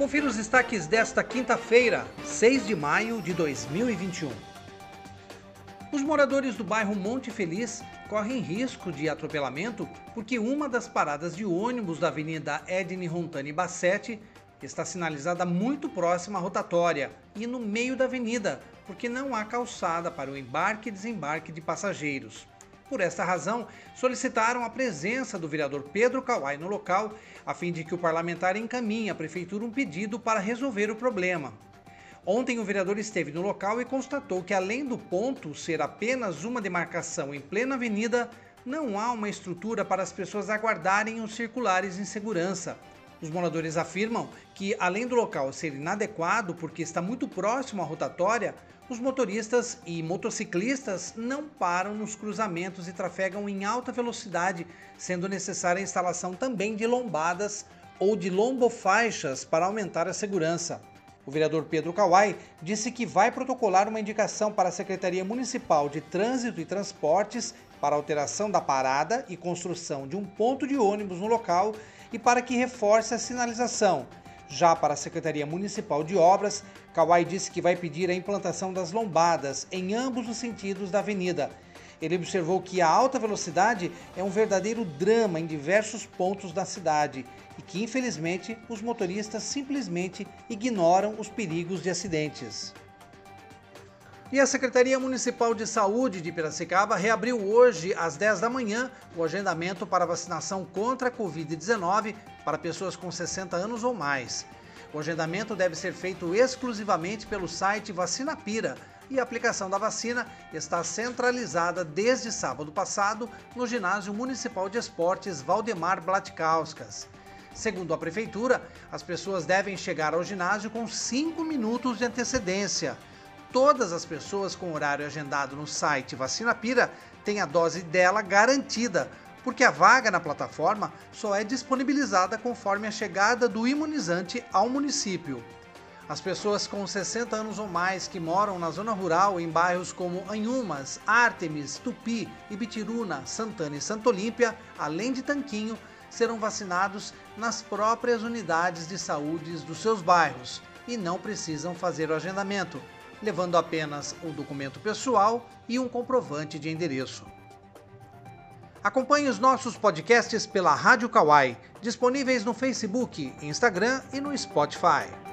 Confira os destaques desta quinta-feira, 6 de maio de 2021. Os moradores do bairro Monte Feliz correm risco de atropelamento porque uma das paradas de ônibus da Avenida Edne Rontani Bassetti está sinalizada muito próxima à rotatória e no meio da avenida, porque não há calçada para o embarque e desembarque de passageiros. Por esta razão, solicitaram a presença do vereador Pedro Kawai no local, a fim de que o parlamentar encaminhe à prefeitura um pedido para resolver o problema. Ontem, o vereador esteve no local e constatou que, além do ponto ser apenas uma demarcação em plena avenida, não há uma estrutura para as pessoas aguardarem os circulares em segurança. Os moradores afirmam que, além do local ser inadequado porque está muito próximo à rotatória, os motoristas e motociclistas não param nos cruzamentos e trafegam em alta velocidade, sendo necessária a instalação também de lombadas ou de lombofaixas para aumentar a segurança. O vereador Pedro Kawai disse que vai protocolar uma indicação para a Secretaria Municipal de Trânsito e Transportes para alteração da parada e construção de um ponto de ônibus no local e para que reforce a sinalização. Já para a Secretaria Municipal de Obras, Kawai disse que vai pedir a implantação das lombadas em ambos os sentidos da avenida. Ele observou que a alta velocidade é um verdadeiro drama em diversos pontos da cidade e que, infelizmente, os motoristas simplesmente ignoram os perigos de acidentes. E a Secretaria Municipal de Saúde de Piracicaba reabriu hoje, às 10 da manhã, o agendamento para vacinação contra a Covid-19 para pessoas com 60 anos ou mais. O agendamento deve ser feito exclusivamente pelo site Vacina Pira e a aplicação da vacina está centralizada desde sábado passado no Ginásio Municipal de Esportes Valdemar Blatkauskas. Segundo a Prefeitura, as pessoas devem chegar ao ginásio com 5 minutos de antecedência todas as pessoas com horário agendado no site Vacina Pira têm a dose dela garantida, porque a vaga na plataforma só é disponibilizada conforme a chegada do imunizante ao município. As pessoas com 60 anos ou mais que moram na zona rural em bairros como Anhumas, Artemis, Tupi, Ibitiruna, Santana e Santo Olímpia, além de Tanquinho, serão vacinados nas próprias unidades de saúde dos seus bairros e não precisam fazer o agendamento levando apenas um documento pessoal e um comprovante de endereço. Acompanhe os nossos podcasts pela Rádio Kawai, disponíveis no Facebook, Instagram e no Spotify.